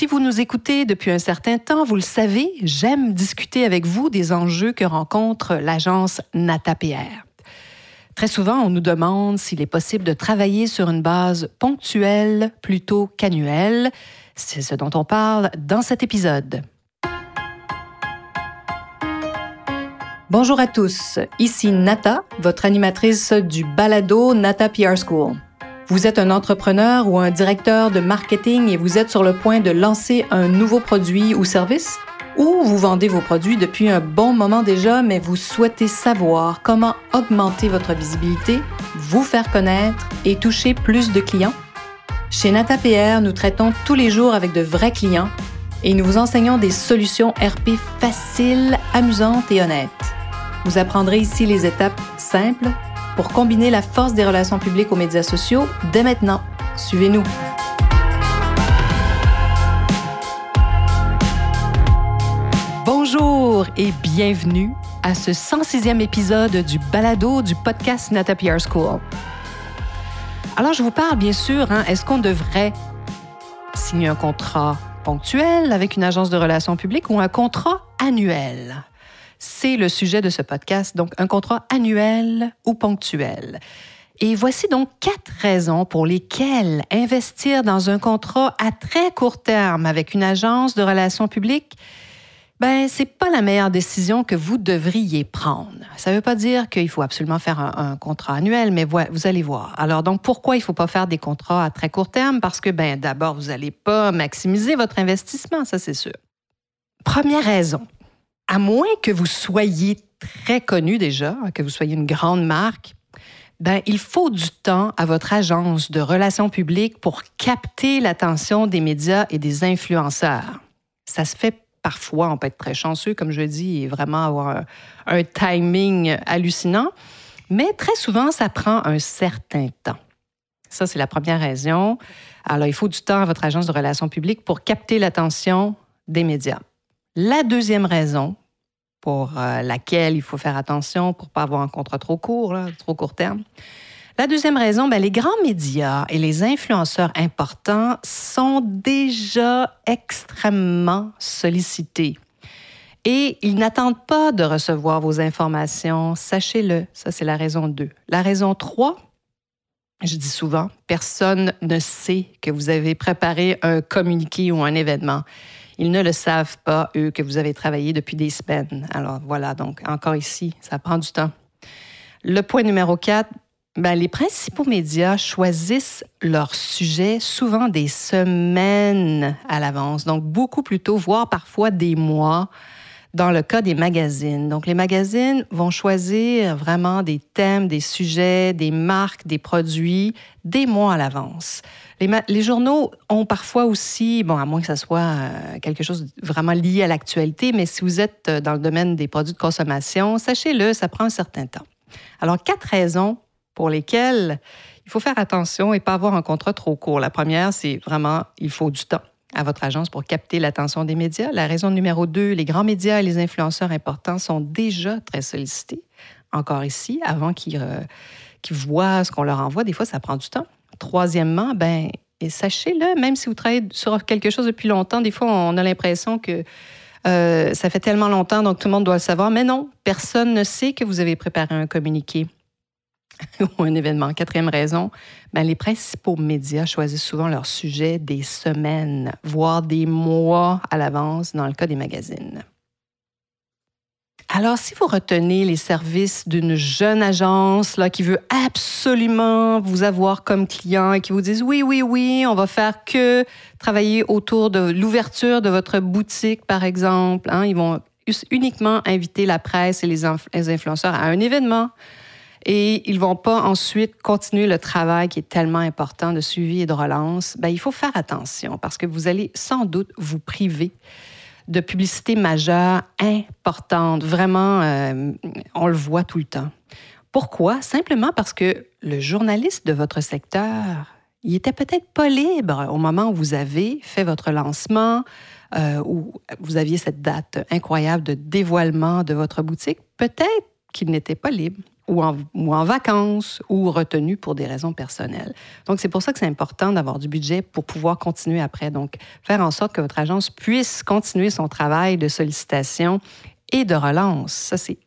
Si vous nous écoutez depuis un certain temps, vous le savez, j'aime discuter avec vous des enjeux que rencontre l'agence NataPR. Très souvent, on nous demande s'il est possible de travailler sur une base ponctuelle plutôt qu'annuelle. C'est ce dont on parle dans cet épisode. Bonjour à tous, ici Nata, votre animatrice du balado Nata PR School. Vous êtes un entrepreneur ou un directeur de marketing et vous êtes sur le point de lancer un nouveau produit ou service? Ou vous vendez vos produits depuis un bon moment déjà, mais vous souhaitez savoir comment augmenter votre visibilité, vous faire connaître et toucher plus de clients? Chez NataPR, nous traitons tous les jours avec de vrais clients et nous vous enseignons des solutions RP faciles, amusantes et honnêtes. Vous apprendrez ici les étapes simples pour combiner la force des relations publiques aux médias sociaux dès maintenant. Suivez-nous. Bonjour et bienvenue à ce 106e épisode du balado du podcast Nata PR School. Alors, je vous parle bien sûr, hein, est-ce qu'on devrait signer un contrat ponctuel avec une agence de relations publiques ou un contrat annuel? C'est le sujet de ce podcast, donc un contrat annuel ou ponctuel. Et voici donc quatre raisons pour lesquelles investir dans un contrat à très court terme avec une agence de relations publiques, ben c'est pas la meilleure décision que vous devriez prendre. Ça ne veut pas dire qu'il faut absolument faire un, contrat annuel, mais vous allez voir. Alors donc pourquoi il faut pas faire des contrats à très court terme? Parce que ben d'abord vous n'allez pas maximiser votre investissement, ça c'est sûr. Première raison, à moins que vous soyez très connu déjà, que vous soyez une grande marque, ben, il faut du temps à votre agence de relations publiques pour capter l'attention des médias et des influenceurs. Ça se fait parfois, on peut être très chanceux, comme je dis, et vraiment avoir un, timing hallucinant, mais très souvent, ça prend un certain temps. Ça, c'est la première raison. Alors, il faut du temps à votre agence de relations publiques pour capter l'attention des médias. La deuxième raison, pour euh, laquelle il faut faire attention pour pas avoir un contrat trop court, trop court terme. La deuxième raison, ben, les grands médias et les influenceurs importants sont déjà extrêmement sollicités. Et ils n'attendent pas de recevoir vos informations, sachez-le. Ça, c'est la raison 2. La raison 3, je dis souvent, personne ne sait que vous avez préparé un communiqué ou un événement. Ils ne le savent pas, eux, que vous avez travaillé depuis des semaines. Alors voilà, donc encore ici, ça prend du temps. Le point numéro 4, ben, les principaux médias choisissent leur sujet souvent des semaines à l'avance, donc beaucoup plus tôt, voire parfois des mois dans le cas des magazines. Donc, les magazines vont choisir vraiment des thèmes, des sujets, des marques, des produits des mois à l'avance. Les, journaux ont parfois aussi, bon, à moins que ce soit euh, quelque chose vraiment lié à l'actualité, mais si vous êtes euh, dans le domaine des produits de consommation, sachez-le, ça prend un certain temps. Alors, quatre raisons pour lesquelles il faut faire attention et pas avoir un contrat trop court. La première, c'est vraiment, il faut du temps à votre agence pour capter l'attention des médias. La raison numéro deux, les grands médias et les influenceurs importants sont déjà très sollicités. Encore ici, avant qu'ils euh, voient ce qu'on leur envoie, des fois, ça prend du temps. Troisièmement, ben, et sachez-le, même si vous travaillez sur quelque chose depuis longtemps, des fois, on a l'impression que euh, ça fait tellement longtemps, donc tout le monde doit le savoir. Mais non, personne ne sait que vous avez préparé un communiqué ou un événement. Quatrième raison, ben, les principaux médias choisissent souvent leur sujet des semaines, voire des mois à l'avance dans le cas des magazines. Alors, si vous retenez les services d'une jeune agence là, qui veut absolument vous avoir comme client et qui vous disent oui, oui, oui, on va faire que travailler autour de l'ouverture de votre boutique, par exemple, hein, ils vont uniquement inviter la presse et les, influenceurs à un événement. Et ils vont pas ensuite continuer le travail qui est tellement important de suivi et de relance. Ben, il faut faire attention parce que vous allez sans doute vous priver de publicité majeure importante. Vraiment, euh, on le voit tout le temps. Pourquoi? Simplement parce que le journaliste de votre secteur, il était peut-être pas libre au moment où vous avez fait votre lancement, euh, où vous aviez cette date incroyable de dévoilement de votre boutique. Peut-être qu'il n'était pas libre. Ou en, ou en vacances ou retenu pour des raisons personnelles. Donc, c'est pour ça que c'est important d'avoir du budget pour pouvoir continuer après. Donc, faire en sorte que votre agence puisse continuer son travail de sollicitation et de relance. Ça, c'est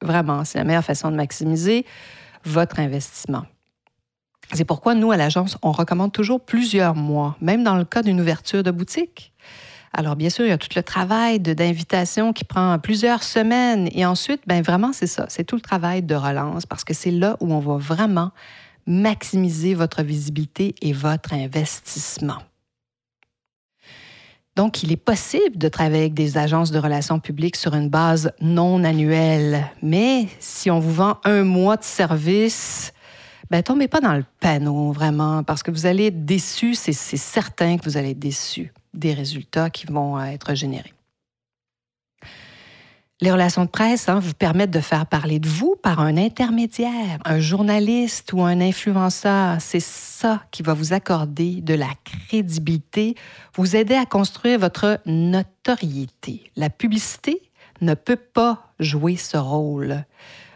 vraiment, c'est la meilleure façon de maximiser votre investissement. C'est pourquoi nous, à l'agence, on recommande toujours plusieurs mois, même dans le cas d'une ouverture de boutique. Alors, bien sûr, il y a tout le travail d'invitation qui prend plusieurs semaines. Et ensuite, ben vraiment, c'est ça. C'est tout le travail de relance parce que c'est là où on va vraiment maximiser votre visibilité et votre investissement. Donc, il est possible de travailler avec des agences de relations publiques sur une base non annuelle. Mais si on vous vend un mois de service, ben, tombez pas dans le panneau, vraiment, parce que vous allez être déçu, c'est certain que vous allez être déçu des résultats qui vont euh, être générés. Les relations de presse hein, vous permettent de faire parler de vous par un intermédiaire, un journaliste ou un influenceur. C'est ça qui va vous accorder de la crédibilité, vous aider à construire votre notoriété. La publicité ne peut pas jouer ce rôle.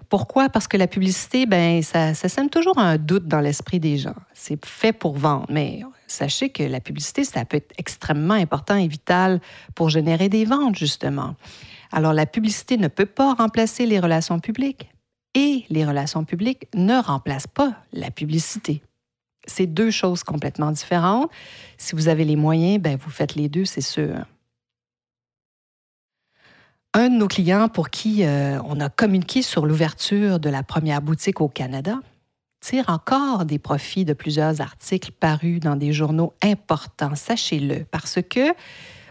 Pourquoi? Parce que la publicité, ben, ça, sème toujours un doute dans l'esprit des gens. C'est fait pour vendre, mais sachez que la publicité, ça peut être extrêmement important et vital pour générer des ventes, justement. Alors, la publicité ne peut pas remplacer les relations publiques et les relations publiques ne remplacent pas la publicité. C'est deux choses complètement différentes. Si vous avez les moyens, ben, vous faites les deux, c'est sûr. Un de nos clients pour qui euh, on a communiqué sur l'ouverture de la première boutique au Canada, tire encore des profits de plusieurs articles parus dans des journaux importants, sachez-le, parce que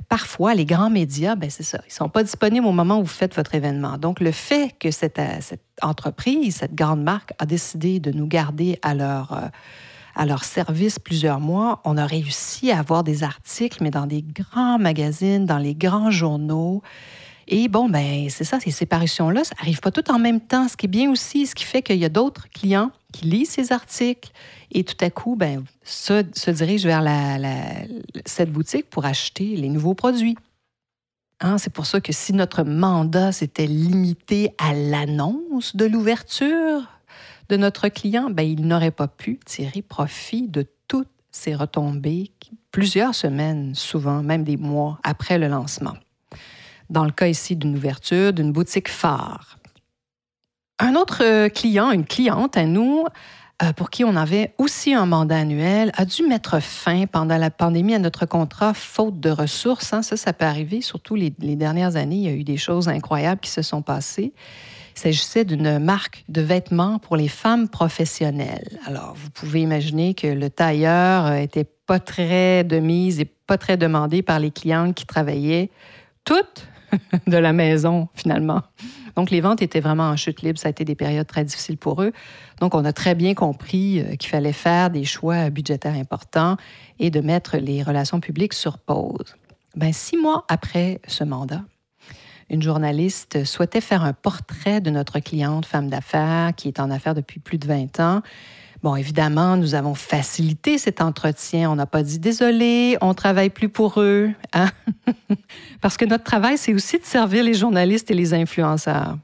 parfois, les grands médias, ben c'est ça, ils ne sont pas disponibles au moment où vous faites votre événement. Donc, le fait que cette, euh, cette entreprise, cette grande marque, a décidé de nous garder à leur, euh, à leur service plusieurs mois, on a réussi à avoir des articles, mais dans des grands magazines, dans les grands journaux. Et bon, ben c'est ça, ces séparations-là, ça n'arrive pas tout en même temps, ce qui est bien aussi, ce qui fait qu'il y a d'autres clients qui lisent ces articles et tout à coup, ben, se, se dirigent vers cette boutique pour acheter les nouveaux produits. Hein, c'est pour ça que si notre mandat s'était limité à l'annonce de l'ouverture de notre client, ben, il n'aurait pas pu tirer profit de toutes ces retombées plusieurs semaines, souvent même des mois après le lancement dans le cas ici d'une ouverture d'une boutique phare. Un autre euh, client, une cliente à nous, euh, pour qui on avait aussi un mandat annuel, a dû mettre fin pendant la pandémie à notre contrat faute de ressources. Hein. Ça, ça peut arriver, surtout les, dernières années. Il y a eu des choses incroyables qui se sont passées. Il s'agissait d'une marque de vêtements pour les femmes professionnelles. Alors, vous pouvez imaginer que le tailleur était pas très de mise et pas très demandé par les clientes qui travaillaient toutes de la maison, finalement. Donc, les ventes étaient vraiment en chute libre. Ça a été des périodes très difficiles pour eux. Donc, on a très bien compris euh, qu'il fallait faire des choix budgétaires importants et de mettre les relations publiques sur pause. Ben, six mois après ce mandat, une journaliste souhaitait faire un portrait de notre cliente femme d'affaires qui est en affaires depuis plus de 20 ans Bon, évidemment, nous avons facilité cet entretien. On n'a pas dit désolé, on travaille plus pour eux. Hein? Parce que notre travail, c'est aussi de servir les journalistes et les influenceurs.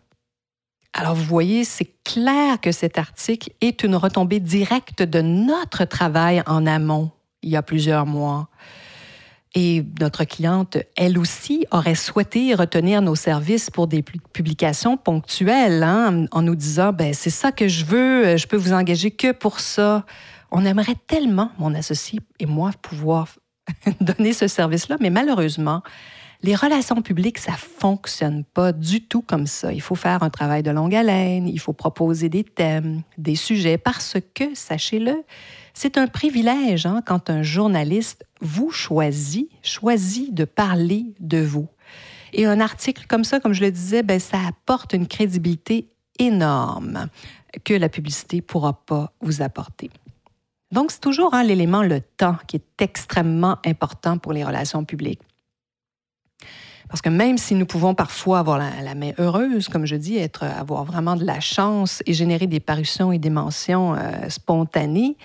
Alors, vous voyez, c'est clair que cet article est une retombée directe de notre travail en amont il y a plusieurs mois. Et notre cliente, elle aussi, aurait souhaité retenir nos services pour des publications ponctuelles, hein, en nous disant, ben c'est ça que je veux, je peux vous engager que pour ça. On aimerait tellement, mon associé et moi, pouvoir donner ce service-là, mais malheureusement, les relations publiques, ça fonctionne pas du tout comme ça. Il faut faire un travail de longue haleine, il faut proposer des thèmes, des sujets, parce que, sachez-le, c'est un privilège hein, quand un journaliste vous choisit, choisit de parler de vous. Et un article comme ça, comme je le disais, ben, ça apporte une crédibilité énorme que la publicité ne pourra pas vous apporter. Donc, c'est toujours hein, l'élément, le temps, qui est extrêmement important pour les relations publiques. Parce que même si nous pouvons parfois avoir la, main heureuse, comme je dis, être, avoir vraiment de la chance et générer des parutions et des mentions euh, spontanées,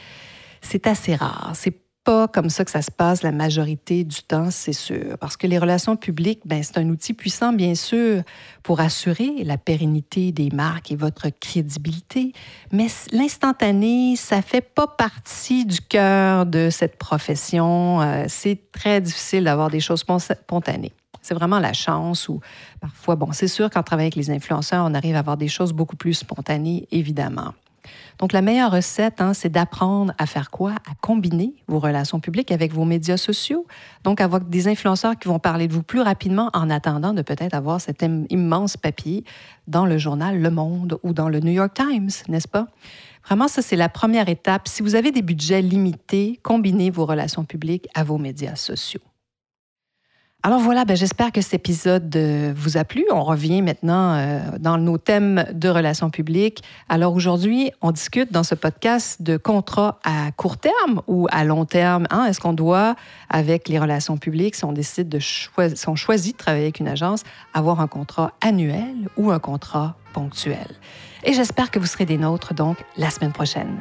c'est assez rare. C'est pas comme ça que ça se passe la majorité du temps, c'est sûr. Parce que les relations publiques, ben, c'est un outil puissant, bien sûr, pour assurer la pérennité des marques et votre crédibilité. Mais l'instantané, ça fait pas partie du cœur de cette profession. Euh, c'est très difficile d'avoir des choses spontanées. C'est vraiment la chance ou parfois, bon, c'est sûr qu'en travaillant avec les influenceurs, on arrive à avoir des choses beaucoup plus spontanées, évidemment. Donc, la meilleure recette, hein, c'est d'apprendre à faire quoi? À combiner vos relations publiques avec vos médias sociaux. Donc, avoir des influenceurs qui vont parler de vous plus rapidement en attendant de peut-être avoir cet immense papier dans le journal Le Monde ou dans le New York Times, n'est-ce pas? Vraiment, ça, c'est la première étape. Si vous avez des budgets limités, combinez vos relations publiques à vos médias sociaux. Alors voilà, ben j'espère que cet épisode euh, vous a plu. On revient maintenant euh, dans nos thèmes de relations publiques. Alors aujourd'hui, on discute dans ce podcast de contrats à court terme ou à long terme. Hein? Est-ce qu'on doit, avec les relations publiques, si on décide de choisir, si on choisit de travailler avec une agence, avoir un contrat annuel ou un contrat ponctuel? Et j'espère que vous serez des nôtres donc la semaine prochaine.